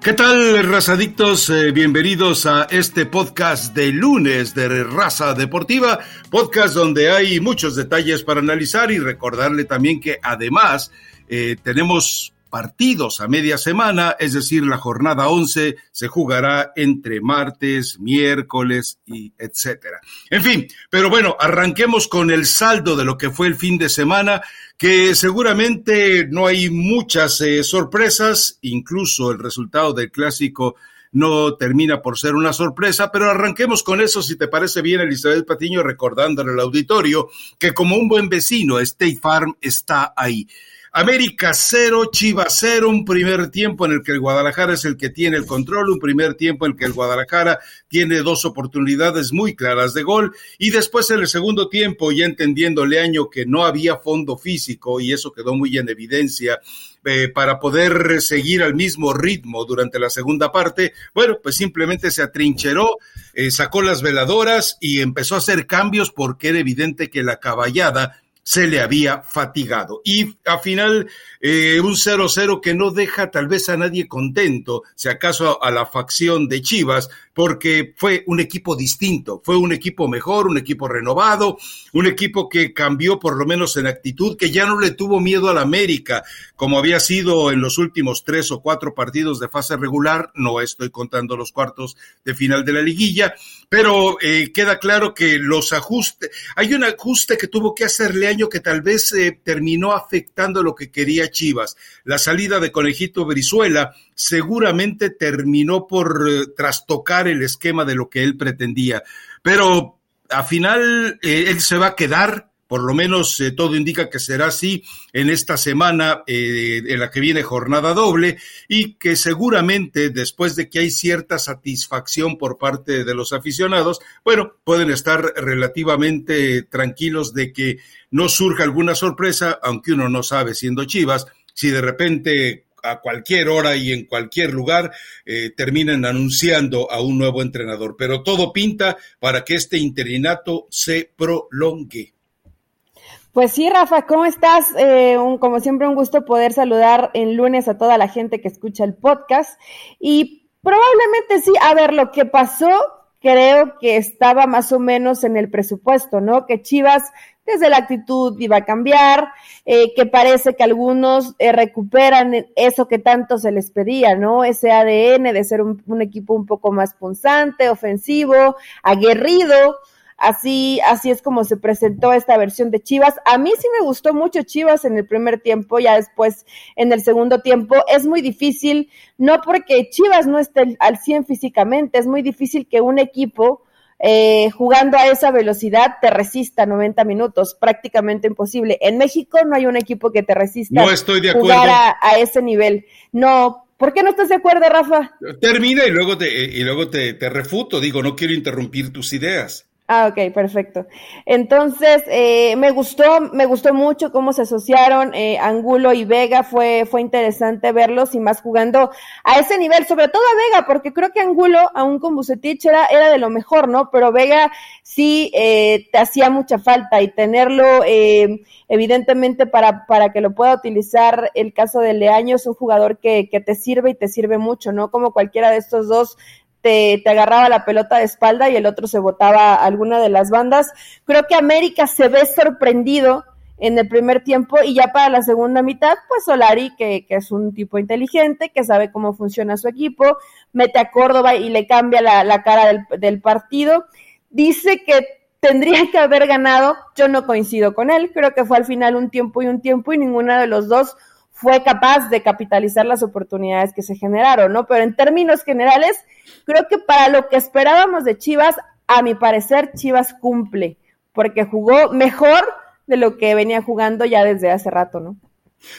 ¿Qué tal, razadictos? Eh, bienvenidos a este podcast de lunes de Raza Deportiva, podcast donde hay muchos detalles para analizar y recordarle también que además eh, tenemos partidos a media semana, es decir, la jornada 11 se jugará entre martes, miércoles y etcétera. En fin, pero bueno, arranquemos con el saldo de lo que fue el fin de semana, que seguramente no hay muchas eh, sorpresas, incluso el resultado del clásico no termina por ser una sorpresa, pero arranquemos con eso, si te parece bien, Elizabeth Patiño, recordándole al auditorio que como un buen vecino, State Farm está ahí. América cero, Chivas cero, un primer tiempo en el que el Guadalajara es el que tiene el control, un primer tiempo en el que el Guadalajara tiene dos oportunidades muy claras de gol y después en el segundo tiempo, ya entendiendo Leaño que no había fondo físico y eso quedó muy en evidencia eh, para poder seguir al mismo ritmo durante la segunda parte, bueno, pues simplemente se atrincheró, eh, sacó las veladoras y empezó a hacer cambios porque era evidente que la caballada se le había fatigado. Y a final, eh, un 0-0 que no deja tal vez a nadie contento, si acaso a la facción de Chivas, porque fue un equipo distinto, fue un equipo mejor, un equipo renovado, un equipo que cambió por lo menos en actitud, que ya no le tuvo miedo al América, como había sido en los últimos tres o cuatro partidos de fase regular, no estoy contando los cuartos de final de la liguilla, pero eh, queda claro que los ajustes, hay un ajuste que tuvo que hacerle que tal vez eh, terminó afectando lo que quería Chivas, la salida de Conejito Brizuela, seguramente terminó por eh, trastocar el esquema de lo que él pretendía. Pero al final eh, él se va a quedar, por lo menos eh, todo indica que será así en esta semana en la que viene jornada doble y que seguramente después de que hay cierta satisfacción por parte de los aficionados, bueno, pueden estar relativamente tranquilos de que no surja alguna sorpresa, aunque uno no sabe siendo Chivas, si de repente a cualquier hora y en cualquier lugar eh, terminen anunciando a un nuevo entrenador. Pero todo pinta para que este interinato se prolongue. Pues sí, Rafa, ¿cómo estás? Eh, como siempre, un gusto poder saludar en lunes a toda la gente que escucha el podcast. Y probablemente sí, a ver, lo que pasó creo que estaba más o menos en el presupuesto, ¿no? Que Chivas desde la actitud iba a cambiar, eh, que parece que algunos eh, recuperan eso que tanto se les pedía, ¿no? Ese ADN de ser un, un equipo un poco más punzante, ofensivo, aguerrido. Así, así es como se presentó esta versión de Chivas. A mí sí me gustó mucho Chivas en el primer tiempo, ya después en el segundo tiempo. Es muy difícil, no porque Chivas no esté al 100 físicamente, es muy difícil que un equipo eh, jugando a esa velocidad te resista 90 minutos, prácticamente imposible. En México no hay un equipo que te resista no estoy de jugar a, ese nivel. No, ¿por qué no estás de acuerdo, Rafa? Termina y luego te, y luego te, te refuto, digo, no quiero interrumpir tus ideas. Ah, ok, perfecto. Entonces, eh, me gustó, me gustó mucho cómo se asociaron eh, Angulo y Vega, fue, fue interesante verlos y más jugando a ese nivel, sobre todo a Vega, porque creo que Angulo, aún con Bucetich, era, era de lo mejor, ¿no? Pero Vega sí eh, te hacía mucha falta y tenerlo, eh, evidentemente, para, para que lo pueda utilizar el caso de Leaño, es un jugador que, que te sirve y te sirve mucho, ¿no? Como cualquiera de estos dos te, agarraba la pelota de espalda y el otro se botaba alguna de las bandas. Creo que América se ve sorprendido en el primer tiempo y ya para la segunda mitad, pues Solari, que, que es un tipo inteligente, que sabe cómo funciona su equipo, mete a Córdoba y le cambia la, la cara del, del partido. Dice que tendría que haber ganado, yo no coincido con él, creo que fue al final un tiempo y un tiempo y ninguna de los dos fue capaz de capitalizar las oportunidades que se generaron, ¿no? Pero en términos generales, creo que para lo que esperábamos de Chivas, a mi parecer, Chivas cumple, porque jugó mejor de lo que venía jugando ya desde hace rato, ¿no?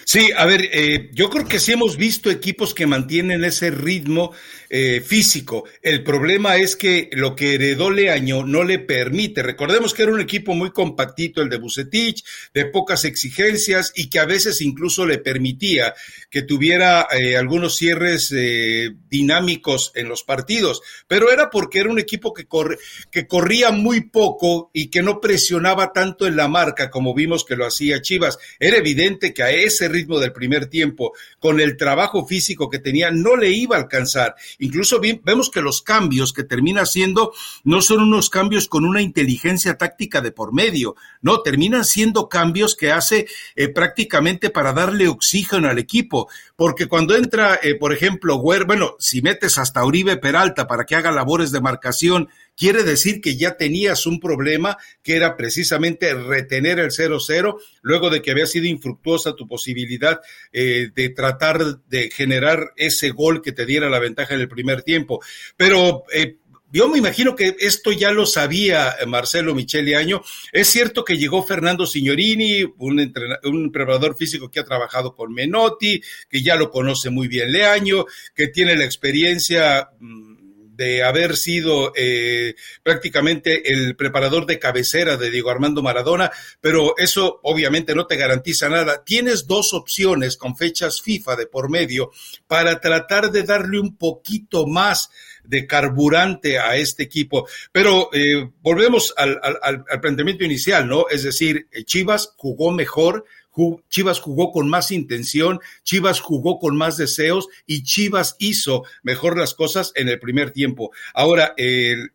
Sí, a ver, eh, yo creo que sí hemos visto equipos que mantienen ese ritmo eh, físico. El problema es que lo que heredó Leaño no le permite. Recordemos que era un equipo muy compactito el de Bucetich, de pocas exigencias y que a veces incluso le permitía que tuviera eh, algunos cierres dinámicos en los partidos. Pero era porque era un equipo que, que corría muy poco y que no presionaba tanto en la marca como vimos que lo hacía Chivas. Era evidente que a ese ritmo del primer tiempo, con el trabajo físico que tenía, no le iba a alcanzar. Incluso vemos que los cambios que termina haciendo no son unos cambios con una inteligencia táctica de por medio, no, terminan siendo cambios que hace eh, prácticamente para darle oxígeno al equipo, porque cuando entra, eh, por ejemplo, bueno, si metes hasta Uribe Peralta para que haga labores de marcación, quiere decir que ya tenías un problema que era precisamente retener el 0-0 luego de que había sido infructuosa tu posibilidad eh, de tratar de generar ese gol que te diera la ventaja en el primer tiempo. Pero eh, yo me imagino que esto ya lo sabía Marcelo Michele Año. Es cierto que llegó Fernando Signorini, un, un preparador físico que ha trabajado con Menotti, que ya lo conoce muy bien Leaño, que tiene la experiencia mm, de haber sido eh, prácticamente el preparador de cabecera de Diego Armando Maradona, pero eso obviamente no te garantiza nada. Tienes dos opciones con fechas FIFA de por medio para tratar de darle un poquito más de carburante a este equipo. Pero eh, volvemos al, al, al, planteamiento inicial, ¿no? Es decir, Chivas jugó mejor, Chivas jugó con más intención, Chivas jugó con más deseos y Chivas hizo mejor las cosas en el primer tiempo. Ahora,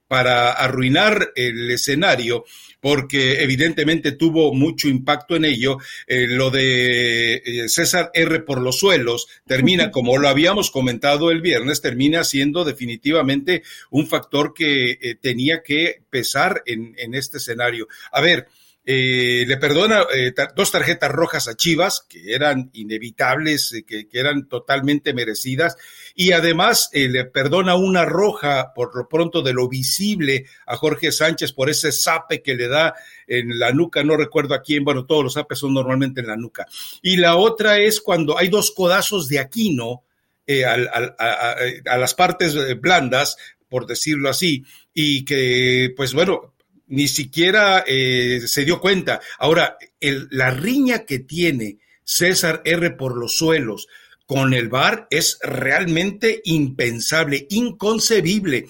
para arruinar el escenario, porque evidentemente tuvo mucho impacto en ello. Eh, lo de eh, César R por los suelos termina, como lo habíamos comentado el viernes, termina siendo definitivamente un factor que eh, tenía que pesar en, en este escenario. A ver, eh, le perdona eh, dos tarjetas rojas a Chivas, que eran inevitables, eh, que, eran totalmente merecidas, y además le perdona una roja por lo pronto de lo visible a Jorge Sánchez por ese zape que le da en la nuca, no recuerdo a quién, bueno, todos los zapes son normalmente en la nuca. Y la otra es cuando hay dos codazos de Aquino a las partes blandas, por decirlo así, y que, pues bueno, ni siquiera eh, se dio cuenta. Ahora, el, la riña que tiene César R por los suelos con el VAR es realmente impensable, inconcebible.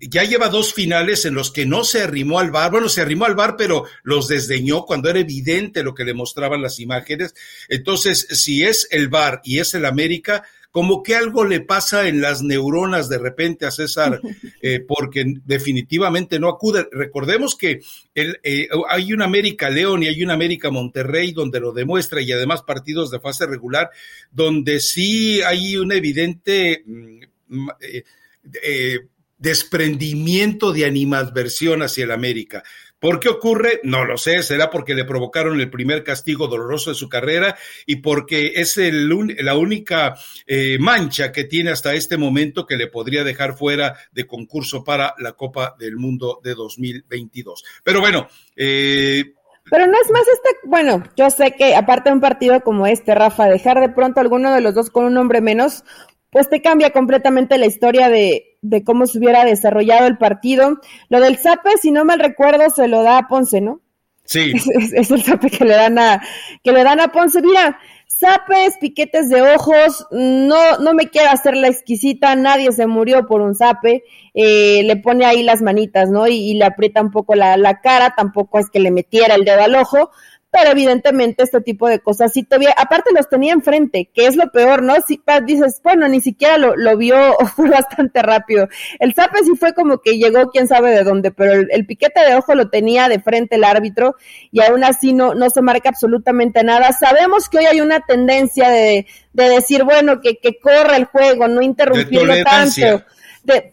ya lleva dos finales en los que no se arrimó al bar, bueno, se arrimó al bar, pero los desdeñó cuando era evidente lo que le mostraban las imágenes. Entonces, si es el bar y es el América, como que algo le pasa en las neuronas de repente a César, eh, porque definitivamente no acude. Recordemos que el, eh, hay un América León y hay un América Monterrey donde lo demuestra y además partidos de fase regular donde sí hay un evidente mm, eh, desprendimiento de animadversión hacia el América. ¿Por qué ocurre? No lo sé, será porque le provocaron el primer castigo doloroso de su carrera y porque es la única eh, mancha que tiene hasta este momento que le podría dejar fuera de concurso para la Copa del Mundo de 2022. Pero bueno, eh, pero no es más este, bueno, yo sé que aparte de un partido como este, Rafa, dejar de pronto alguno de los dos con un hombre menos, pues te cambia completamente la historia de, de cómo se hubiera desarrollado el partido. Lo del Zape, si no mal recuerdo, se lo da a Ponce, ¿no? Sí. Es, el Zape que le dan a, que le dan a Ponce. Mira, zapes, piquetes de ojos, no, no me quiero hacer la exquisita, nadie se murió por un zape, eh, le pone ahí las manitas, ¿no? Y, le aprieta un poco la, la, cara, tampoco es que le metiera el dedo al ojo, pero evidentemente este tipo de cosas sí todavía, aparte los tenía enfrente, que es lo peor, ¿no? Si dices, bueno, ni siquiera lo, lo vio fue bastante rápido. El Zape sí fue como que llegó quién sabe de dónde, pero el, piquete de ojo lo tenía de frente el árbitro y aún así no, no se marca absolutamente nada. Sabemos que hoy hay una tendencia de, de decir, bueno, que, que corra el juego, no interrumpirlo tanto. De,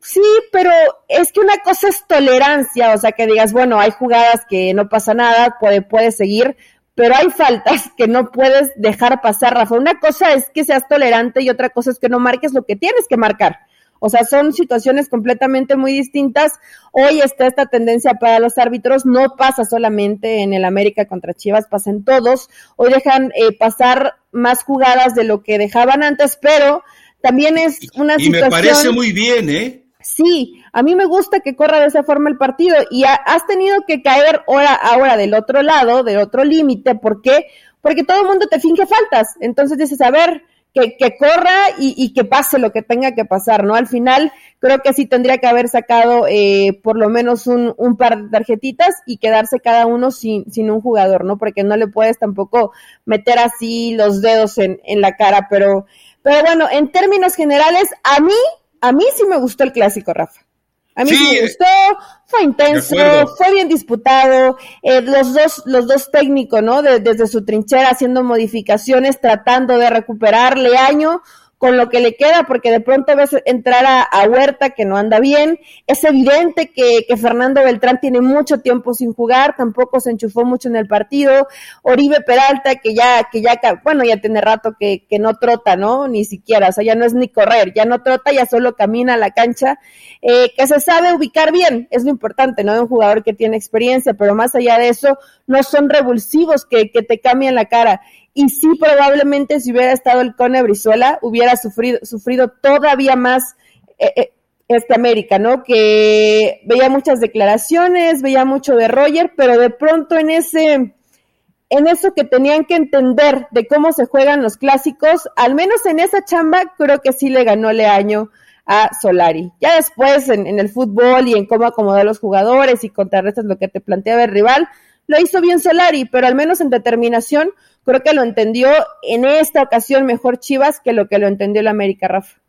sí, pero es que una cosa es tolerancia, o sea, que digas, bueno, hay jugadas que no pasa nada, puede, puede seguir, pero hay faltas que no puedes dejar pasar, Rafa. Una cosa es que seas tolerante y otra cosa es que no marques lo que tienes que marcar. O sea, son situaciones completamente muy distintas. Hoy está esta tendencia para los árbitros, no pasa solamente en el América contra Chivas, pasa en todos. Hoy dejan eh, pasar más jugadas de lo que dejaban antes, pero también es una y situación... me parece muy bien, ¿eh? Sí, a mí me gusta que corra de esa forma el partido y has tenido que caer ahora, ahora del otro lado, del otro límite. ¿Por qué? Porque todo el mundo te finge faltas. Entonces dices, a ver, que, que corra y, y, que pase lo que tenga que pasar, ¿no? Al final creo que sí tendría que haber sacado eh, por lo menos un, un, par de tarjetitas y quedarse cada uno sin, sin un jugador, ¿no? Porque no le puedes tampoco meter así los dedos en, en la cara, pero, pero bueno, en términos generales, a mí, a mí sí me gustó el clásico, Rafa. A mí sí, me gustó, fue intenso, fue bien disputado, eh, los dos, los dos técnicos, ¿no? De, desde su trinchera haciendo modificaciones, tratando de recuperarle año con lo que le queda, porque de pronto ves entrar a, Huerta que no anda bien. Es evidente que, que, Fernando Beltrán tiene mucho tiempo sin jugar, tampoco se enchufó mucho en el partido. Oribe Peralta, que ya, que ya, bueno, ya tiene rato que, que no trota, ¿no? Ni siquiera, o sea, ya no es ni correr, ya no trota, ya solo camina a la cancha, eh, que se sabe ubicar bien, es lo importante, ¿no? De un jugador que tiene experiencia, pero más allá de eso, no son revulsivos que, que te cambian la cara y sí probablemente si hubiera estado el Cone Brizuela hubiera sufrido, sufrido todavía más eh, eh, este América, ¿no? Que veía muchas declaraciones, veía mucho de Roger, pero de pronto en ese en eso que tenían que entender de cómo se juegan los clásicos, al menos en esa chamba creo que sí le ganó Leaño a Solari. Ya después en, el fútbol y en cómo acomodar los jugadores y contrarrestas lo que te planteaba el rival, lo hizo bien Solari, pero al menos en determinación creo que lo entendió en esta ocasión mejor Chivas que lo que lo entendió el América, Rafa.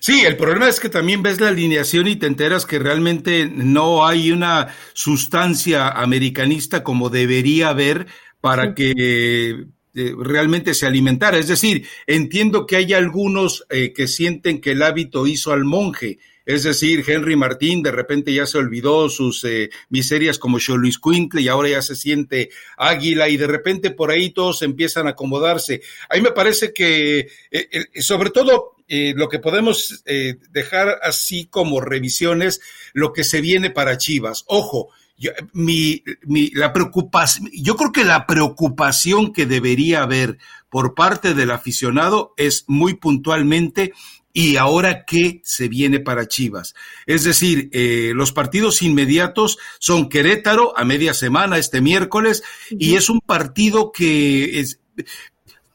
Sí, el problema es que también ves la alineación y te enteras que realmente no hay una sustancia americanista como debería haber para que eh, realmente se alimentara. Es decir, entiendo que hay algunos eh, que sienten que el hábito hizo al monje, es decir, Henry Martín de repente ya se olvidó sus eh, miserias como Luis Quintle y ahora ya se siente águila y de repente por ahí todos empiezan a acomodarse. A mí me parece que, eh, eh, sobre todo, lo que podemos dejar así como revisiones, lo que se viene para Chivas. Ojo, yo, mi, mi, la preocupación, yo creo que la preocupación que debería haber por parte del aficionado es muy puntualmente y ahora qué se viene para Chivas. Es decir, eh, los partidos inmediatos son Querétaro a media semana este miércoles y es un partido que es,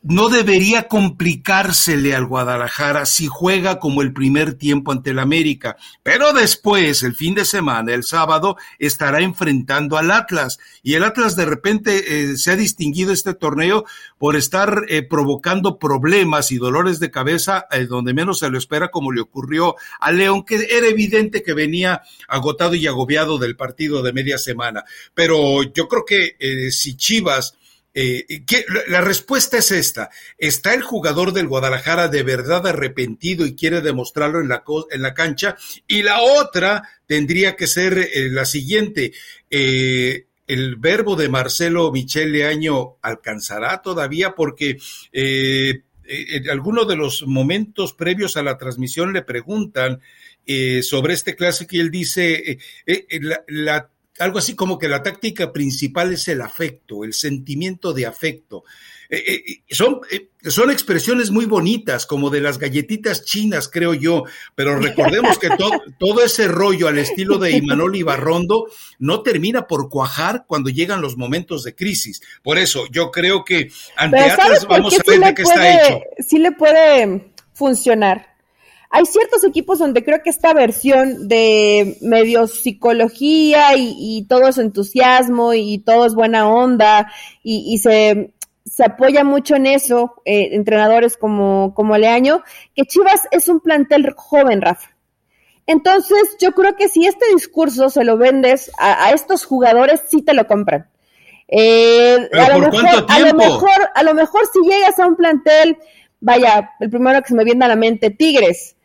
no debería complicársele al Guadalajara si juega como el primer tiempo ante el América, pero después, el fin de semana, el sábado, estará enfrentando al Atlas. Y el Atlas de repente eh, se ha distinguido este torneo por estar eh, provocando problemas y dolores de cabeza eh, donde menos se lo espera como le ocurrió a León, que era evidente que venía agotado y agobiado del partido de media semana, pero yo creo que si Chivas eh, ¿qué, la respuesta es esta. ¿Está el jugador del Guadalajara de verdad arrepentido y quiere demostrarlo en la, en la cancha? Y la otra tendría que ser eh, la siguiente. Eh, el verbo de Marcelo Michele Año alcanzará todavía porque en algunos de los momentos previos a la transmisión le preguntan sobre este clásico y él dice, la algo así como que la táctica principal es el afecto, el sentimiento de afecto. Eh, eh, son, eh, son expresiones muy bonitas, como de las galletitas chinas, creo yo, pero recordemos que to, todo ese rollo al estilo de Imanol Ibarrondo no termina por cuajar cuando llegan los momentos de crisis. Por eso, yo creo que ante Atlas vamos a ver de qué puede, está hecho. Sí le puede funcionar hay ciertos equipos donde creo que esta versión de medio psicología y, y todo es entusiasmo y, todo es buena onda y, y se, se, apoya mucho en eso, eh, entrenadores como, como Leaño, que Chivas es un plantel joven, Rafa. Entonces, yo creo que si este discurso se lo vendes a, a estos jugadores, sí te lo compran. Eh, a, lo mejor, a lo mejor, a lo mejor si llegas a un plantel, vaya, el primero que se me viene a la mente, Tigres,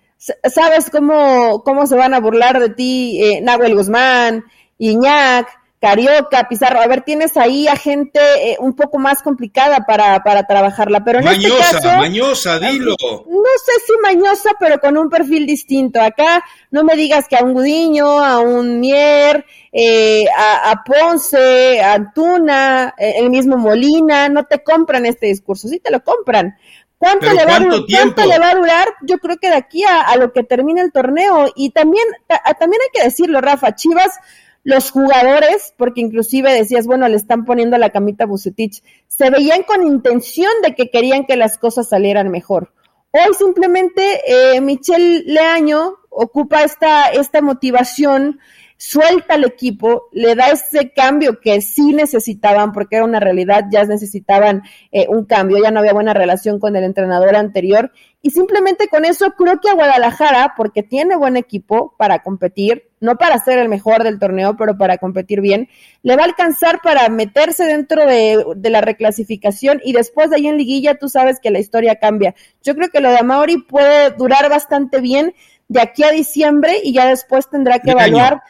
sabes cómo, cómo se van a burlar de ti eh, Nahuel Guzmán, Iñac, Carioca, Pizarro. A ver, tienes ahí a gente eh, un poco más complicada para, para trabajarla, pero en mañosa, este caso... Mañosa, dilo. No sé si mañosa, pero con un perfil distinto. Acá no me digas que a un Gudiño, a un Mier, eh, a, a, Ponce, a Antuna, eh, el mismo Molina, no te compran este discurso, sí te lo compran. ¿Cuánto, le va, ¿cuánto, ¿Cuánto, le va, a durar? Yo creo que de aquí a, a lo que termine el torneo. Y también, ta, también hay que decirlo, Rafa, Chivas, los jugadores, porque inclusive decías, bueno, le están poniendo la camita a Bucetich, se veían con intención de que querían que las cosas salieran mejor. Hoy simplemente eh, Michelle Leaño ocupa esta, esta motivación suelta al equipo, le da ese cambio que sí necesitaban, porque era una realidad, ya necesitaban eh, un cambio, ya no había buena relación con el entrenador anterior, y simplemente con eso creo que a Guadalajara, porque tiene buen equipo para competir, no para ser el mejor del torneo, pero para competir bien, le va a alcanzar para meterse dentro de, de la reclasificación y después de ahí en liguilla tú sabes que la historia cambia. Yo creo que lo de Amauri puede durar bastante bien de aquí a diciembre y ya después tendrá que evaluar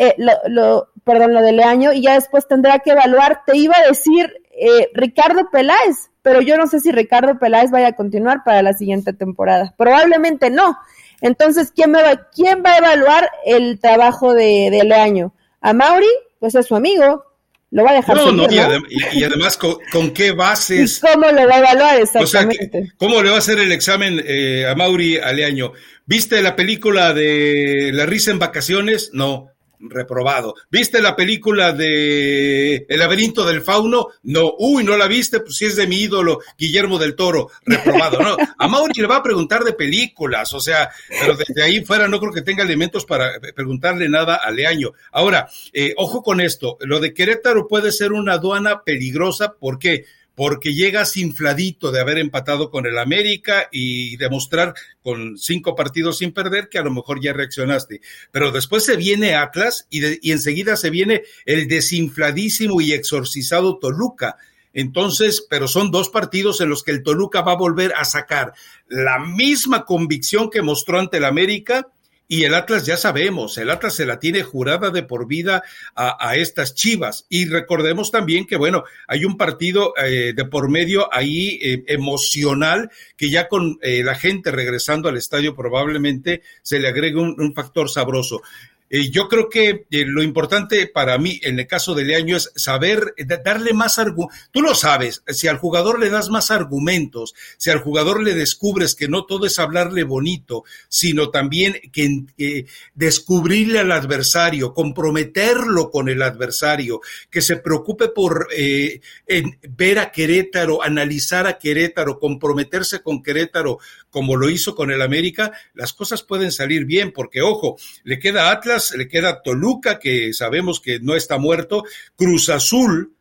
eh, lo, lo, perdón, lo de Leaño, y ya después tendrá que evaluar. Te iba a decir eh, Ricardo Peláez, pero yo no sé si Ricardo Peláez vaya a continuar para la siguiente temporada. Probablemente no. Entonces, ¿quién, me va, quién va a evaluar el trabajo de, de Leaño? ¿A Mauri? Pues es su amigo, lo va a dejar. No, no, y, adem y, además, ¿con, ¿con, qué bases? ¿Y ¿Cómo lo va a evaluar exactamente? O sea, ¿Cómo le va a hacer el examen eh, a Mauri Aleaño? ¿Viste la película de La risa en vacaciones? No reprobado. ¿Viste la película de El laberinto del fauno? No. Uy, ¿no la viste? Pues si es de mi ídolo, Guillermo del Toro, reprobado. No, a Mauri le va a preguntar de películas, o sea, pero desde ahí fuera no creo que tenga elementos para preguntarle nada a Leaño. Ahora, eh, ojo con esto, lo de Querétaro puede ser una aduana peligrosa, ¿por qué? Porque llegas infladito de haber empatado con el América y demostrar con cinco partidos sin perder que a lo mejor ya reaccionaste. Pero después se viene Atlas y, y enseguida se viene el desinfladísimo y exorcizado Toluca. Entonces, pero son dos partidos en los que el Toluca va a volver a sacar la misma convicción que mostró ante el América y el Atlas ya sabemos, el Atlas se la tiene jurada de por vida a, estas chivas. Y recordemos también que, bueno, hay un partido eh, de por medio ahí eh, emocional que ya con eh, la gente regresando al estadio probablemente se le agregue un factor sabroso. Eh, yo creo que eh, lo importante para mí en el caso de Leaño es saber eh, darle más argumentos. Tú lo sabes, si al jugador le das más argumentos, si al jugador le descubres que no todo es hablarle bonito, sino también que descubrirle al adversario, comprometerlo con el adversario, que se preocupe por ver a Querétaro, analizar a Querétaro, comprometerse con Querétaro, como lo hizo con el América, las cosas pueden salir bien, porque ojo, le queda Atlas, le queda Toluca, que sabemos que no está muerto, Cruz Azul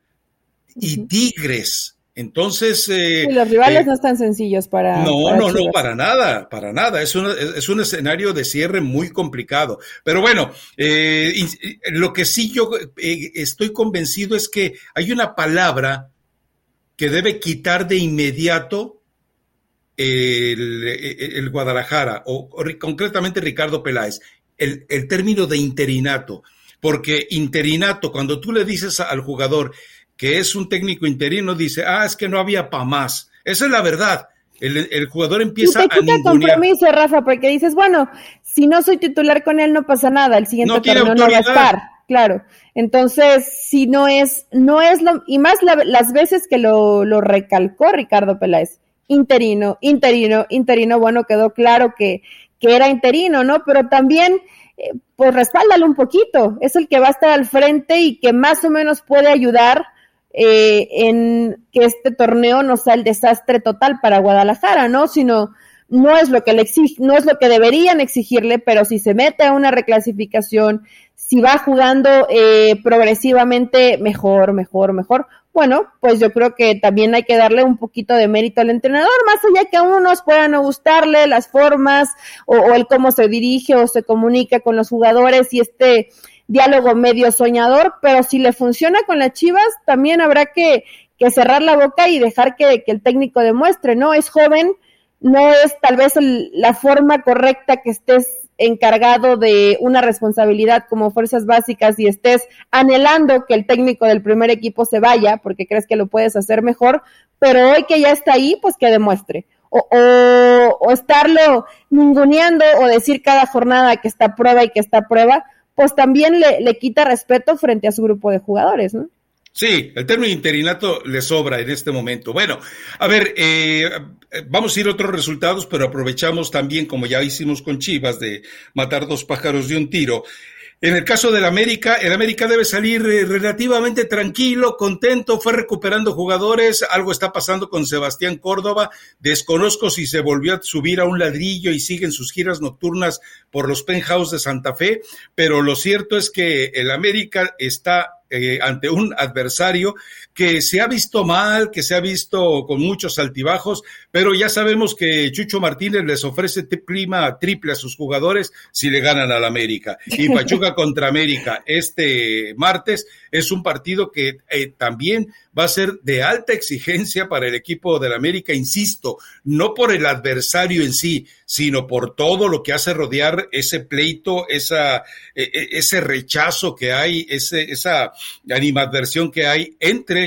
y Tigres. Entonces. Eh, sí, los rivales eh, no están sencillos para. No, para no, Chivas. no, para nada, para nada. Es, una, es un escenario de cierre muy complicado. Pero bueno, eh, lo que sí yo estoy convencido es que hay una palabra que debe quitar de inmediato el, el Guadalajara, o, o, concretamente Ricardo Peláez, el, el término de interinato. Porque interinato, cuando tú le dices al jugador que es un técnico interino, dice, ah, es que no había pa' más. Esa es la verdad. El, el jugador empieza y te quita a compromiso, Rafa, porque dices, bueno, si no soy titular con él no pasa nada, el siguiente No torneo no va a estar, claro. Entonces, si no es, no es lo, y más la- las veces que lo, lo recalcó Ricardo Peláez, interino, interino, interino, bueno, quedó claro que, que era interino, ¿no? Pero también, eh, pues respáldalo un poquito, es el que va a estar al frente y que más o menos puede ayudar eh, en que este torneo no sea el desastre total para Guadalajara, ¿no? Sino no es lo que le exige, no es lo que deberían exigirle, pero si se mete a una reclasificación, si va jugando eh, progresivamente mejor, mejor, mejor, bueno, pues yo creo que también hay que darle un poquito de mérito al entrenador, más allá que a unos puedan no gustarle las formas o, el cómo se dirige o se comunica con los jugadores y este diálogo medio soñador, pero si le funciona con las Chivas, también habrá que, que cerrar la boca y dejar que, que, el técnico demuestre, ¿no? Es joven, no es tal vez el, la forma correcta que estés encargado de una responsabilidad como fuerzas básicas y estés anhelando que el técnico del primer equipo se vaya porque crees que lo puedes hacer mejor, pero hoy que ya está ahí, pues que demuestre. O, o, estarlo ninguneando o decir cada jornada que está prueba y que está prueba, pues también le, le quita respeto frente a su grupo de jugadores, ¿no? Sí, el término interinato le sobra en este momento. Bueno, a ver, eh, vamos a ir a otros resultados, pero aprovechamos también, como ya hicimos con Chivas, de matar dos pájaros de un tiro. En el caso del América, el América debe salir eh, relativamente tranquilo, contento, fue recuperando jugadores, algo está pasando con Sebastián Córdoba, desconozco si se volvió a subir a un ladrillo y siguen sus giras nocturnas por los penthouse de Santa Fe, pero lo cierto es que el América está eh, ante un adversario que se ha visto mal, que se ha visto con muchos altibajos, pero ya sabemos que Chucho Martínez les ofrece clima triple a sus jugadores si le ganan al América. Y Pachuca contra América este martes es un partido que eh, también va a ser de alta exigencia para el equipo del América, insisto, no por el adversario en sí, sino por todo lo que hace rodear ese pleito, esa, e, e, ese rechazo que hay, ese, esa animadversión que hay entre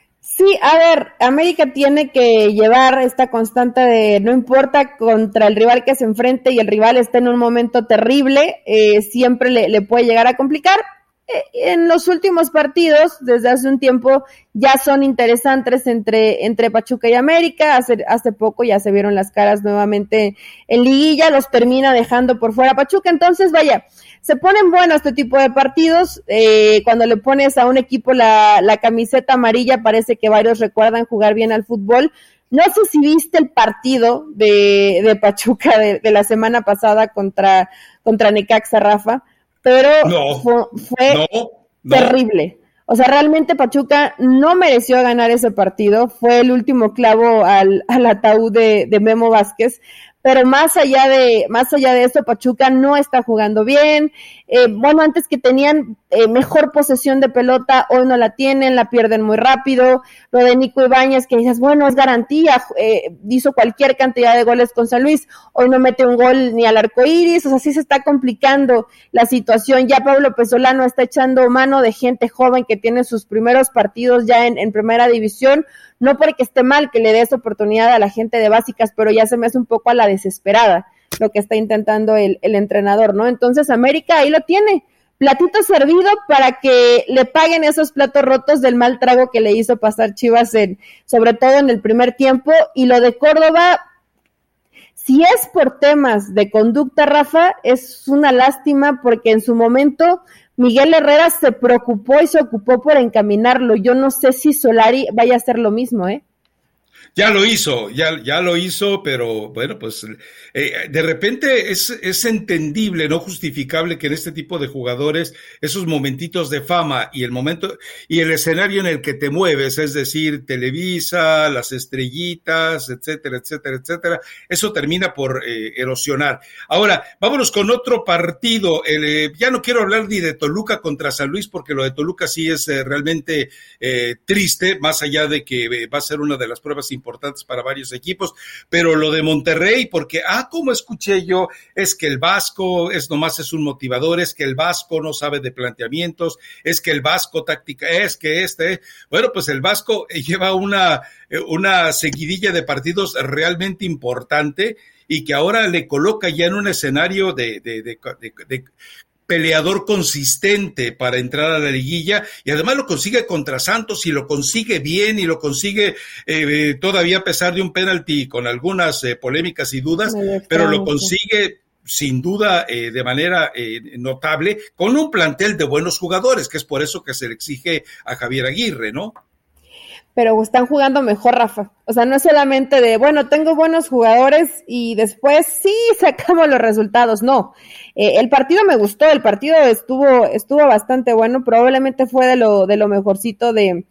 Sí, a ver, América tiene que llevar esta constante de no importa contra el rival que se enfrente y el rival está en un momento terrible, eh, siempre le, puede llegar a complicar. Eh, en los últimos partidos, desde hace un tiempo, ya son interesantes entre, entre Pachuca y América. Hace, hace poco ya se vieron las caras nuevamente en liguilla, los termina dejando por fuera Pachuca. Entonces, vaya, se ponen buenos este tipo de partidos. Eh, cuando le pones a un equipo la, la camiseta amarilla, parece que varios recuerdan jugar bien al fútbol. No sé si viste el partido de, de Pachuca de, de, la semana pasada contra, contra Necaxa, Rafa, pero fue, terrible. O sea, realmente Pachuca no mereció ganar ese partido. Fue el último clavo al, al ataúd de, de Memo Vázquez pero más allá de más allá de eso Pachuca no está jugando bien. Eh, bueno antes que tenían eh, mejor posesión de pelota hoy no la tienen la pierden muy rápido. Lo de Nico Ibáñez que dices bueno es garantía eh, hizo cualquier cantidad de goles con San Luis hoy no mete un gol ni al arco iris o sea sí se está complicando la situación. Ya Pablo Pesolano está echando mano de gente joven que tiene sus primeros partidos ya en, en primera división. No porque esté mal que le des oportunidad a la gente de básicas, pero ya se me hace un poco a la desesperada lo que está intentando el, entrenador, ¿no? Entonces América ahí lo tiene, platito servido para que le paguen esos platos rotos del mal trago que le hizo pasar Chivas en, sobre todo en el primer tiempo, y lo de Córdoba, si es por temas de conducta, Rafa, es una lástima porque en su momento Miguel Herrera se preocupó y se ocupó por encaminarlo. Yo no sé si Solari vaya a hacer lo mismo, ¿eh? Ya lo hizo, ya, ya lo hizo, pero bueno, pues eh, de repente es, es entendible, no justificable que en este tipo de jugadores esos momentitos de fama y el momento y el escenario en el que te mueves, es decir, Televisa, las estrellitas, etcétera, etcétera, etcétera, eso termina por eh, erosionar. Ahora, vámonos con otro partido. El, eh, ya no quiero hablar ni de Toluca contra San Luis porque lo de Toluca sí es realmente triste, más allá de que va a ser una de las pruebas importantes importantes para varios equipos, pero lo de Monterrey, porque, ah, como escuché yo, es que el Vasco es nomás es un motivador, es que el Vasco no sabe de planteamientos, es que el Vasco táctica, es que este, bueno, pues el Vasco lleva una, una seguidilla de partidos realmente importante y que ahora le coloca ya en un escenario de peleador consistente para entrar a la liguilla y además lo consigue contra Santos y lo consigue bien y lo consigue eh, todavía a pesar de un penalti con algunas eh, polémicas y dudas, pero lo consigue sin duda eh, de manera notable con un plantel de buenos jugadores, que es por eso que se le exige a Javier Aguirre, ¿no? Pero están jugando mejor, Rafa. O sea, no es solamente de, bueno, tengo buenos jugadores y después sí sacamos los resultados. No, eh, el partido me gustó, el partido estuvo, estuvo bastante bueno, probablemente fue de lo, de lo mejorcito de,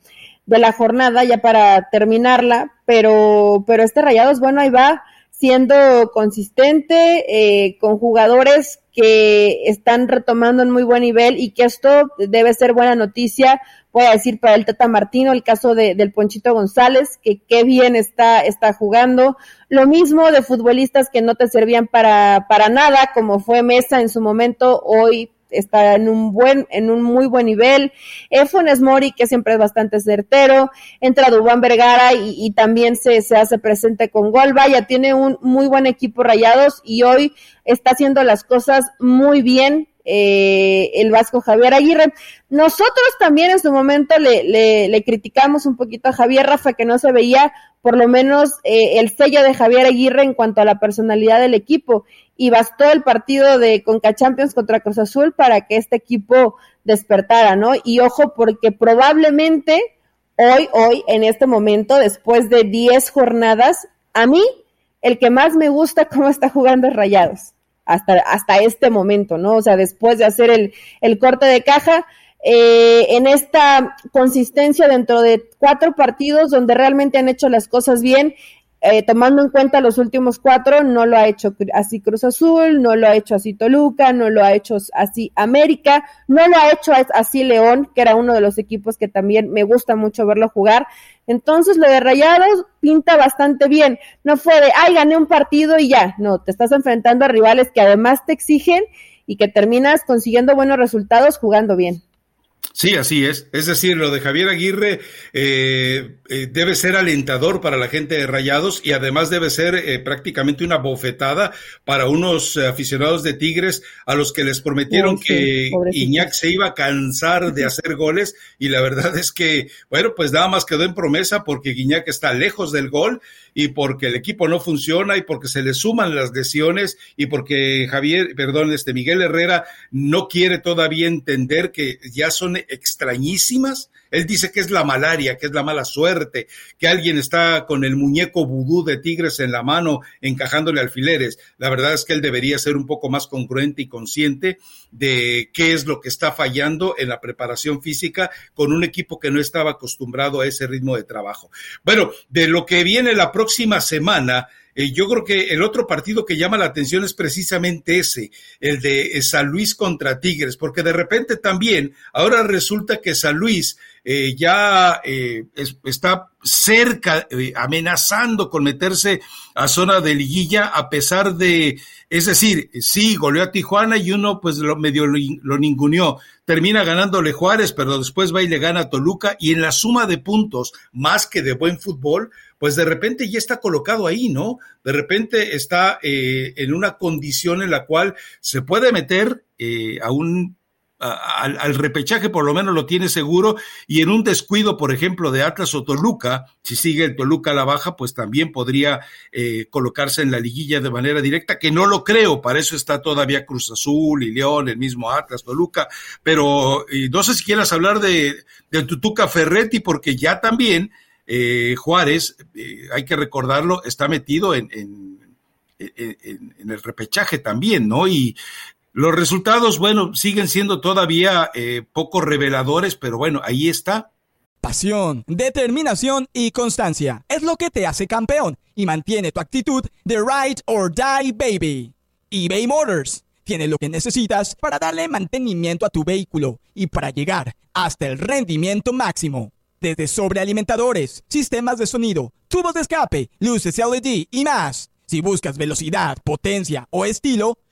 de la jornada ya para terminarla, pero, pero este Rayados, bueno, ahí va siendo consistente, eh, con jugadores que están retomando en muy buen nivel y que esto debe ser buena noticia voy a decir para el Tata Martino, el caso de, del Ponchito González, que qué bien está, está jugando. Lo mismo de futbolistas que no te servían para, para nada, como fue Mesa en su momento, hoy está en un buen, en un muy buen nivel. Eh, Funes Mori, que siempre es bastante certero, entra Dubán Vergara y, también se, se hace presente con gol. Vaya, tiene un muy buen equipo rayados y hoy está haciendo las cosas muy bien eh, el Vasco Javier Aguirre. Nosotros también en su momento le, le, criticamos un poquito a Javier Rafa que no se veía por lo menos eh, el sello de Javier Aguirre en cuanto a la personalidad del equipo y bastó el partido de Conca Champions contra Cruz Azul para que este equipo despertara, ¿no? Y ojo porque probablemente hoy, hoy, en este momento, después de 10 jornadas, a mí el que más me gusta cómo está jugando es Rayados hasta, hasta este momento, ¿no? O sea, después de hacer el, el corte de caja, eh, en esta consistencia dentro de cuatro partidos donde realmente han hecho las cosas bien, eh, tomando en cuenta los últimos cuatro, no lo ha hecho así Cruz Azul, no lo ha hecho así Toluca, no lo ha hecho así América, no lo ha hecho así León, que era uno de los equipos que también me gusta mucho verlo jugar. Entonces lo de Rayados pinta bastante bien. No fue de, ay, gané un partido y ya. No, te estás enfrentando a rivales que además te exigen y que terminas consiguiendo buenos resultados jugando bien. Sí, así es. Es decir, lo de Javier Aguirre eh, eh, debe ser alentador para la gente de Rayados y además debe ser eh, prácticamente una bofetada para unos aficionados de Tigres a los que les prometieron que Iñak se iba a cansar de hacer goles y la verdad es que, bueno, pues nada más quedó en promesa porque Iñak está lejos del gol y porque el equipo no funciona y porque se le suman las lesiones y porque Javier, perdón, este Miguel Herrera no quiere todavía entender que ya son extrañísimas. Él dice que es la malaria, que es la mala suerte, que alguien está con el muñeco vudú de Tigres en la mano encajándole alfileres. La verdad es que él debería ser un poco más congruente y consciente de qué es lo que está fallando en la preparación física con un equipo que no estaba acostumbrado a ese ritmo de trabajo. Bueno, de lo que viene la próxima semana, eh, yo creo que el otro partido que llama la atención es precisamente ese, el de eh, San Luis contra Tigres, porque de repente también ahora resulta que San Luis eh, ya está cerca, amenazando con meterse a zona de liguilla, a pesar de, es decir, sí, goleó a Tijuana y uno pues lo medio lo, lo ninguneó, termina ganándole Juárez, pero después va y le gana a Toluca y en la suma de puntos, más que de buen fútbol, pues de repente ya está colocado ahí, ¿no? De repente está eh, en una condición en la cual se puede meter eh, a un al, repechaje por lo menos lo tiene seguro. Y en un descuido, por ejemplo, de Atlas o Toluca, si sigue el Toluca a la baja, pues también podría eh, colocarse en la liguilla de manera directa, que no lo creo, para eso está todavía Cruz Azul y León, el mismo Atlas, Toluca, pero no sé si quieras hablar de, de Tutuca Ferretti, porque ya también eh, Juárez, eh, hay que recordarlo, está metido en, en, el repechaje también, ¿no? Y los resultados, bueno, siguen siendo todavía eh, poco reveladores, pero bueno, ahí está. Pasión, determinación y constancia es lo que te hace campeón y mantiene tu actitud de ride or die baby. eBay Motors tiene lo que necesitas para darle mantenimiento a tu vehículo y para llegar hasta el rendimiento máximo desde sobrealimentadores, sistemas de sonido, tubos de escape, luces LED y más. Si buscas velocidad, potencia o estilo,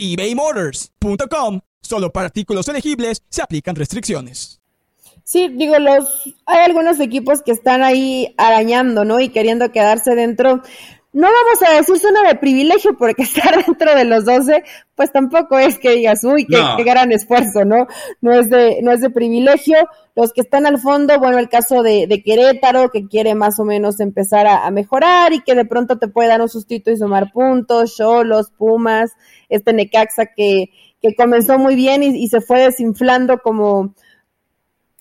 ebaymotors.com. Solo para artículos elegibles se aplican restricciones. Sí, digo, los hay algunos equipos que están ahí arañando, ¿no? Y queriendo quedarse dentro no vamos a decir zona de privilegio porque estar dentro de los 12, pues tampoco es que digas, uy, qué, gran esfuerzo, ¿no? No es de, no es de privilegio. Los que están al fondo, bueno, el caso de, de Querétaro, que quiere más o menos empezar a, mejorar y que de pronto te puede dar un sustito y sumar puntos, Cholos, Pumas, este Necaxa que, que comenzó muy bien y, y se fue desinflando como,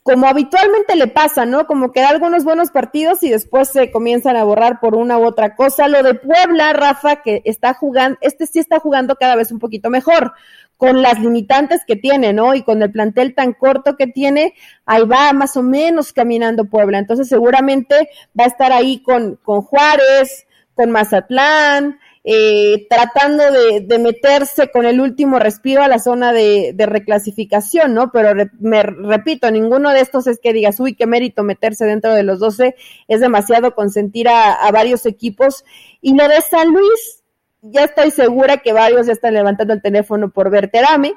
como habitualmente le pasa, ¿no? Como que da algunos buenos partidos y después se comienzan a borrar por una u otra cosa. Lo de Puebla, Rafa, que está jugando, este sí está jugando cada vez un poquito mejor. con las limitantes que tiene, ¿no? Y con el plantel tan corto que tiene, ahí va más o menos caminando Puebla. Entonces seguramente va a estar ahí con, con Juárez, con Mazatlán, eh, tratando de, meterse con el último respiro a la zona de, reclasificación, ¿no? Pero me repito, ninguno de estos es que digas, uy, qué mérito meterse dentro de los 12, es demasiado consentir a, varios equipos. Y lo de San Luis, ya estoy segura que varios ya están levantando el teléfono por ver Terame.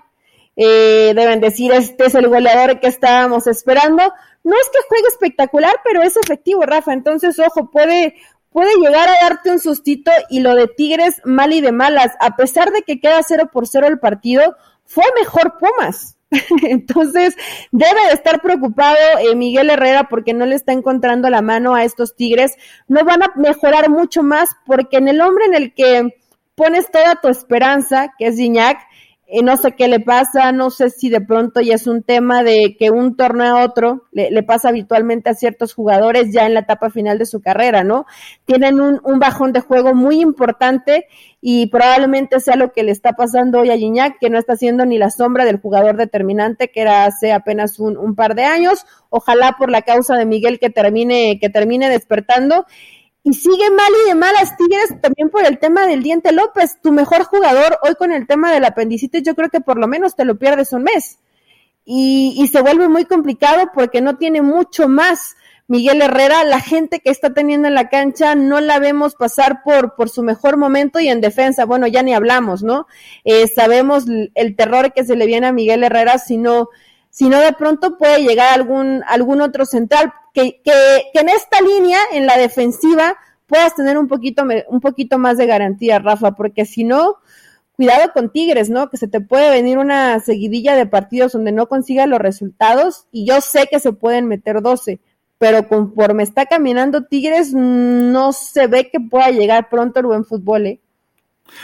Eh, deben decir, este es el goleador que estábamos esperando. No es que juegue espectacular, pero es efectivo, Rafa. Entonces, ojo, puede, puede llegar a darte un sustito y lo de Tigres mal y de malas. A pesar de que queda cero por cero el partido, fue mejor Pumas. Entonces, debe de estar preocupado eh, Miguel Herrera porque no le está encontrando la mano a estos Tigres. No van a mejorar mucho más porque en el hombre en el que pones toda tu esperanza, que es Gignac, y no sé qué le pasa, no sé si de pronto ya es un tema de que un torneo a otro le, pasa habitualmente a ciertos jugadores ya en la etapa final de su carrera, ¿no? Tienen un, bajón de juego muy importante y probablemente sea lo que le está pasando hoy a Gignac, que no está siendo ni la sombra del jugador determinante que era hace apenas un, un par de años. Ojalá por la causa de Miguel que termine, que termine despertando y sigue mal y de malas Tigres también por el tema del Diente López, tu mejor jugador hoy con el tema del apendicitis, yo creo que por lo menos te lo pierdes un mes. Y, y se vuelve muy complicado porque no tiene mucho más. Miguel Herrera, la gente que está teniendo en la cancha no la vemos pasar por, por su mejor momento y en defensa, bueno, ya ni hablamos, ¿no? Eh, sabemos el terror que se le viene a Miguel Herrera si no, si no de pronto puede llegar algún, algún otro central que, que, que en esta línea, en la defensiva, puedas tener un poquito, un poquito más de garantía, Rafa, porque si no, cuidado con Tigres, ¿no? Que se te puede venir una seguidilla de partidos donde no consiga los resultados y yo sé que se pueden meter 12, pero conforme está caminando Tigres, no se ve que pueda llegar pronto el buen fútbol, ¿eh?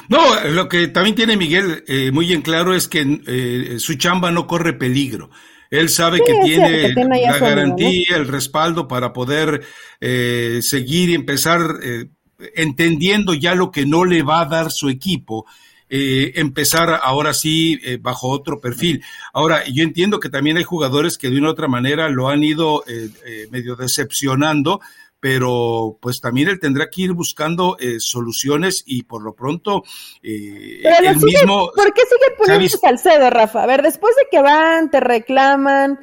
No, lo que también tiene Miguel eh, muy en claro es que eh, su chamba no corre peligro. Él sabe que, tiene la garantía, el respaldo para poder eh, seguir y empezar eh, entendiendo ya lo que no le va a dar su equipo. Empezar ahora sí bajo otro perfil. Ahora, yo entiendo que también hay jugadores que de una u otra manera lo han ido medio decepcionando, pero pues también él tendrá que ir buscando eh, soluciones y por lo pronto eh, el mismo... ¿Por qué sigue poniendo Salcedo, Rafa? A ver, después de que van, te reclaman,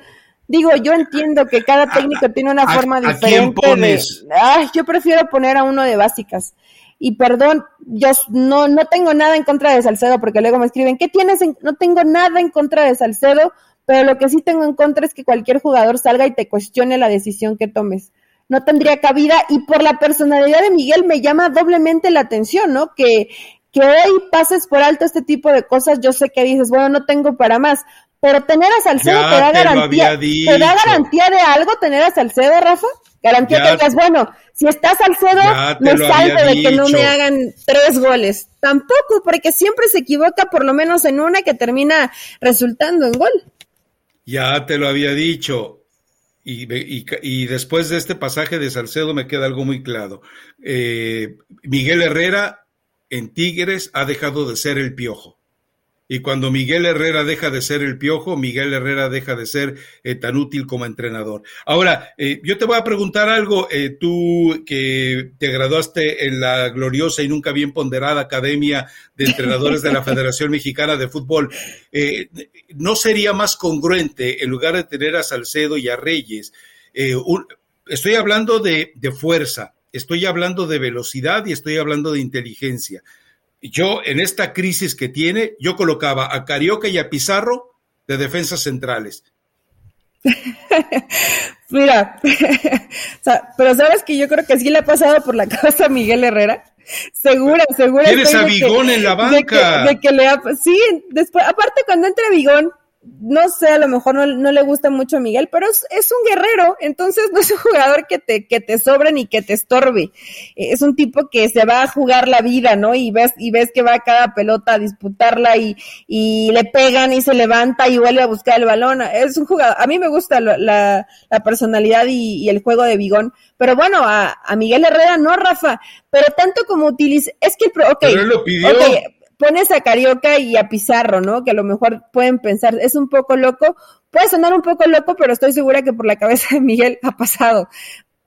digo, yo entiendo que cada técnico tiene una forma diferente de... Ay, yo prefiero poner a uno de básicas. Y perdón, yo no, no tengo nada en contra de Salcedo porque luego me escriben, ¿qué tienes? No tengo nada en contra de Salcedo, pero lo que sí tengo en contra es que cualquier jugador salga y te cuestione la decisión que tomes no tendría cabida y por la personalidad de Miguel me llama doblemente la atención, ¿no? Que, que hoy pases por alto este tipo de cosas, yo sé que dices, bueno, no tengo para más, pero tener a Salcedo te da garantía, te da garantía de algo tener a Salcedo, Rafa, garantía que digas, bueno, si está Salcedo, me salvo de que no me hagan tres goles. Tampoco, porque siempre se equivoca por lo menos en una que termina resultando en gol. Ya te lo había dicho. Y, y, después de este pasaje de Salcedo me queda algo muy claro. Eh, Miguel Herrera en Tigres ha dejado de ser el piojo. Y cuando Miguel Herrera deja de ser el piojo, Miguel Herrera deja de ser eh, tan útil como entrenador. Ahora, eh, yo te voy a preguntar algo, eh, tú que te graduaste en la gloriosa y nunca bien ponderada Academia de Entrenadores de la Federación Mexicana de Fútbol, ¿no sería más congruente en lugar de tener a Salcedo y a Reyes? estoy hablando de, de fuerza, estoy hablando de velocidad y estoy hablando de inteligencia yo en esta crisis que tiene, yo colocaba a Carioca y a Pizarro de defensas centrales. Mira, pero sabes que yo creo que sí le ha pasado por la cabeza a Miguel Herrera. Segura, segura. Tienes a Vigón en la banca. De que, le ha, sí, después, aparte cuando entra Vigón, no sé, a lo mejor no, le gusta mucho a Miguel, pero es, un guerrero, entonces no es un jugador que te, que te sobre ni que te estorbe. Es un tipo que se va a jugar la vida, ¿no? Y ves, y ves que va a cada pelota a disputarla y, y le pegan y se levanta y vuelve a buscar el balón. Es un jugador, a mí me gusta la, la, personalidad y, el juego de Bigón, pero bueno, a, a Miguel Herrera no, Rafa, pero tanto como utiliza, es que, ok, lo pidió pones a Carioca y a Pizarro, ¿no? Que a lo mejor pueden pensar, es un poco loco, puede sonar un poco loco, pero estoy segura que por la cabeza de Miguel ha pasado.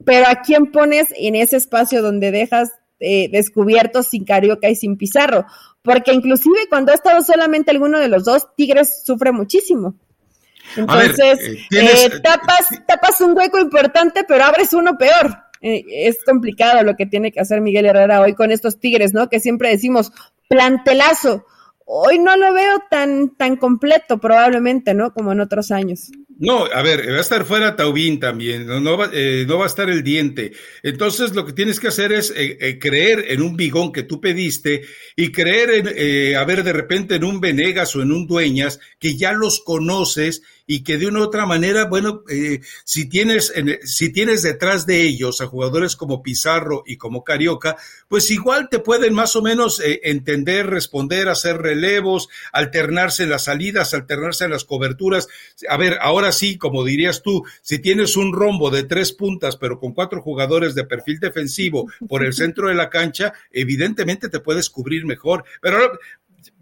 Pero ¿a quién pones en ese espacio donde dejas eh, descubiertos sin Carioca y sin Pizarro? Porque inclusive cuando ha estado solamente alguno de los dos, Tigres sufre muchísimo. Entonces, eh, eh, tapas, tapas un hueco importante, pero abres uno peor. es complicado lo que tiene que hacer Miguel Herrera hoy con estos Tigres, ¿no? Que siempre decimos, plantelazo. Hoy no lo veo tan, tan completo probablemente, ¿no? Como en otros años. No, a ver, va a estar fuera Taubín también, no, va, eh, no va, a estar el diente. Entonces lo que tienes que hacer es eh, eh, creer en un bigón que tú pediste y creer en, a ver, de repente en un Venegas o en un Dueñas que ya los conoces y que de una u otra manera, bueno, eh, si, tienes, si tienes detrás de ellos a jugadores como Pizarro y como Carioca, pues igual te pueden más o menos eh, entender, responder, hacer relevos, alternarse en las salidas, alternarse en las coberturas. A ver, ahora sí, como dirías tú, si tienes un rombo de tres puntas, pero con cuatro jugadores de perfil defensivo por el centro de la cancha, evidentemente te puedes cubrir mejor. Pero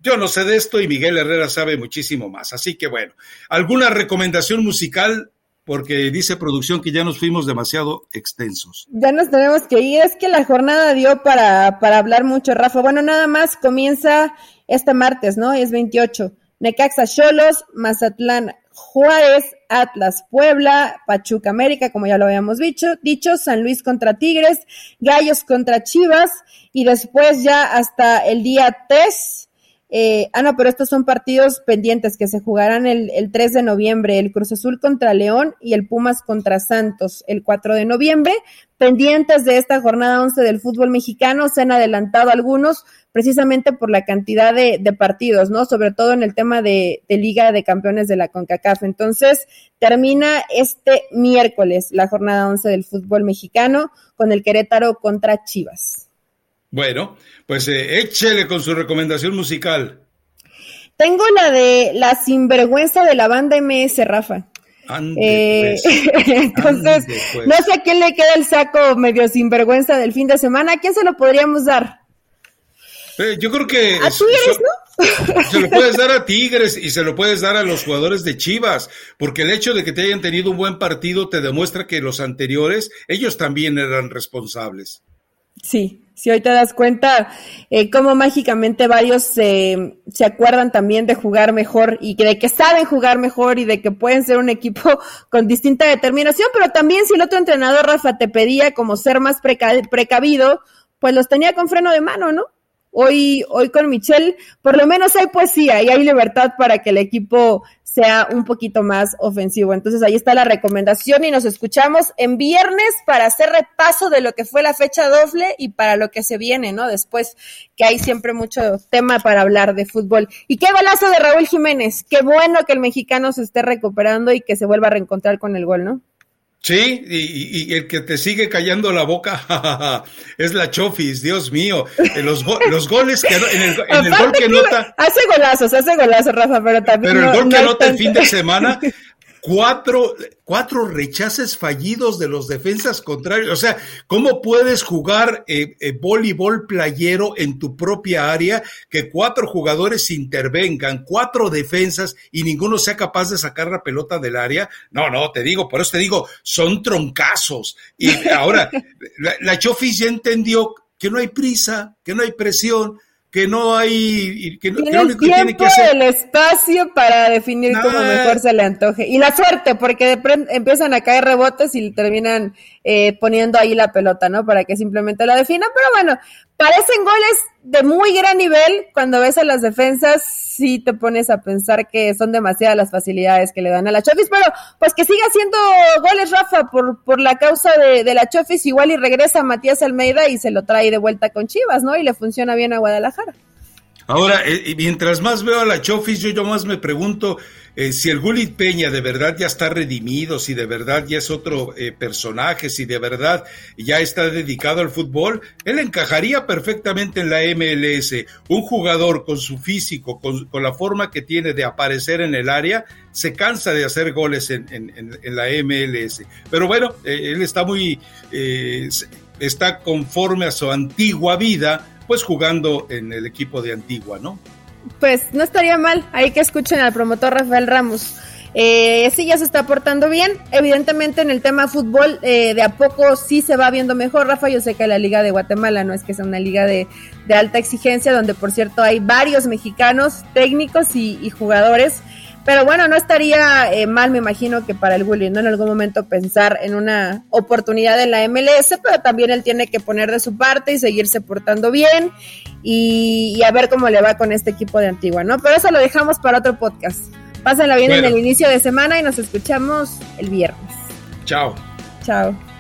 yo no sé de esto y Miguel Herrera sabe muchísimo más. Así que bueno, ¿alguna recomendación musical? Porque dice producción que ya nos fuimos demasiado extensos. Ya nos tenemos que ir. Es que la jornada dio para, para hablar mucho, Rafa. Bueno, nada más comienza este martes, ¿no? Es 28. Necaxa Cholos, Mazatlán Juárez, Atlas Puebla, Pachuca América, como ya lo habíamos dicho, dicho, San Luis contra Tigres, Gallos contra Chivas y después ya hasta el día 3 eh, ah, no, pero estos son partidos pendientes que se jugarán el, el 3 de noviembre, el Cruz Azul contra León y el Pumas contra Santos el 4 de noviembre. Pendientes de esta jornada 11 del fútbol mexicano, se han adelantado algunos precisamente por la cantidad de, partidos, ¿no? Sobre todo en el tema de, de Liga de Campeones de la CONCACAF. Entonces, termina este miércoles la jornada 11 del fútbol mexicano con el Querétaro contra Chivas. Bueno, pues eh, échele con su recomendación musical. Tengo la de La Sinvergüenza de la banda MS, Rafa. Ande, eh, pues. entonces, pues. no sé a quién le queda el saco medio sinvergüenza del fin de semana. ¿A quién se lo podríamos dar? Eh, yo creo que... A Tigres, ¿no? Se lo puedes dar a Tigres y se lo puedes dar a los jugadores de Chivas, porque el hecho de que te hayan tenido un buen partido te demuestra que los anteriores, ellos también eran responsables. Sí, si hoy te das cuenta eh, cómo mágicamente varios se acuerdan también de jugar mejor y de que saben jugar mejor y de que pueden ser un equipo con distinta determinación, pero también si el otro entrenador, Rafa, te pedía como ser más precavido, pues los tenía con freno de mano, ¿no? Hoy, hoy con Michelle, por lo menos hay poesía y hay libertad para que el equipo sea un poquito más ofensivo. Entonces ahí está la recomendación y nos escuchamos en viernes para hacer repaso de lo que fue la fecha doble y para lo que se viene, ¿no? Después que hay siempre mucho tema para hablar de fútbol. Y qué golazo de Raúl Jiménez. Qué bueno que el mexicano se esté recuperando y que se vuelva a reencontrar con el gol, ¿no? Sí, y, el que te sigue callando la boca es la Chofis, Dios mío. Los, los goles que en el, en el gol que nota. Hace golazos, hace golazos, Rafa, pero también. Pero el gol que nota el fin de semana cuatro, cuatro rechaces fallidos de los defensas contrarios. O sea, ¿cómo puedes jugar eh, eh, voleibol playero en tu propia área que cuatro jugadores intervengan, cuatro defensas y ninguno sea capaz de sacar la pelota del área? No, no, te digo, por eso te digo, son troncazos. Y ahora, la, la Chofis ya entendió que no hay prisa, que no hay presión, que no hay que, tiene el tiempo, el espacio para definir cómo mejor se le antoje. Y la suerte porque de empiezan a caer rebotes y terminan eh, poniendo ahí la pelota no para que simplemente la defina pero bueno parecen goles de muy gran nivel. Cuando ves a las defensas sí te pones a pensar que son demasiadas las facilidades que le dan a la Chofis pero pues que siga haciendo goles Rafa por, por la causa de, de la Chofis. Igual y regresa Matías Almeida y se lo trae de vuelta con Chivas no y le funciona bien a Guadalajara. Ahora, eh, mientras más veo a la Chofis, yo, yo más me pregunto eh, si el Gulit Peña de verdad ya está redimido, si de verdad ya es otro eh, personaje, si de verdad ya está dedicado al fútbol, él encajaría perfectamente en la MLS. Un jugador con su físico, con, la forma que tiene de aparecer en el área, se cansa de hacer goles en, en la MLS. Pero bueno, él está muy, está conforme a su antigua vida pues jugando en el equipo de Antigua, ¿no? Pues no estaría mal, hay que escuchen al promotor Rafael Ramos. Eh, sí, ya se está portando bien. Evidentemente en el tema fútbol, eh, de a poco sí se va viendo mejor, Rafa. Yo sé que la Liga de Guatemala no es que sea una liga de, alta exigencia, donde por cierto hay varios mexicanos técnicos y jugadores pero bueno, no estaría eh, mal, me imagino, que para el Willy, ¿no? En algún momento pensar en una oportunidad en la MLS, pero también él tiene que poner de su parte y seguirse portando bien y, a ver cómo le va con este equipo de Antigua, ¿no? Pero eso lo dejamos para otro podcast. Pásenla bien en el inicio de semana y nos escuchamos el viernes. Chao. Chao.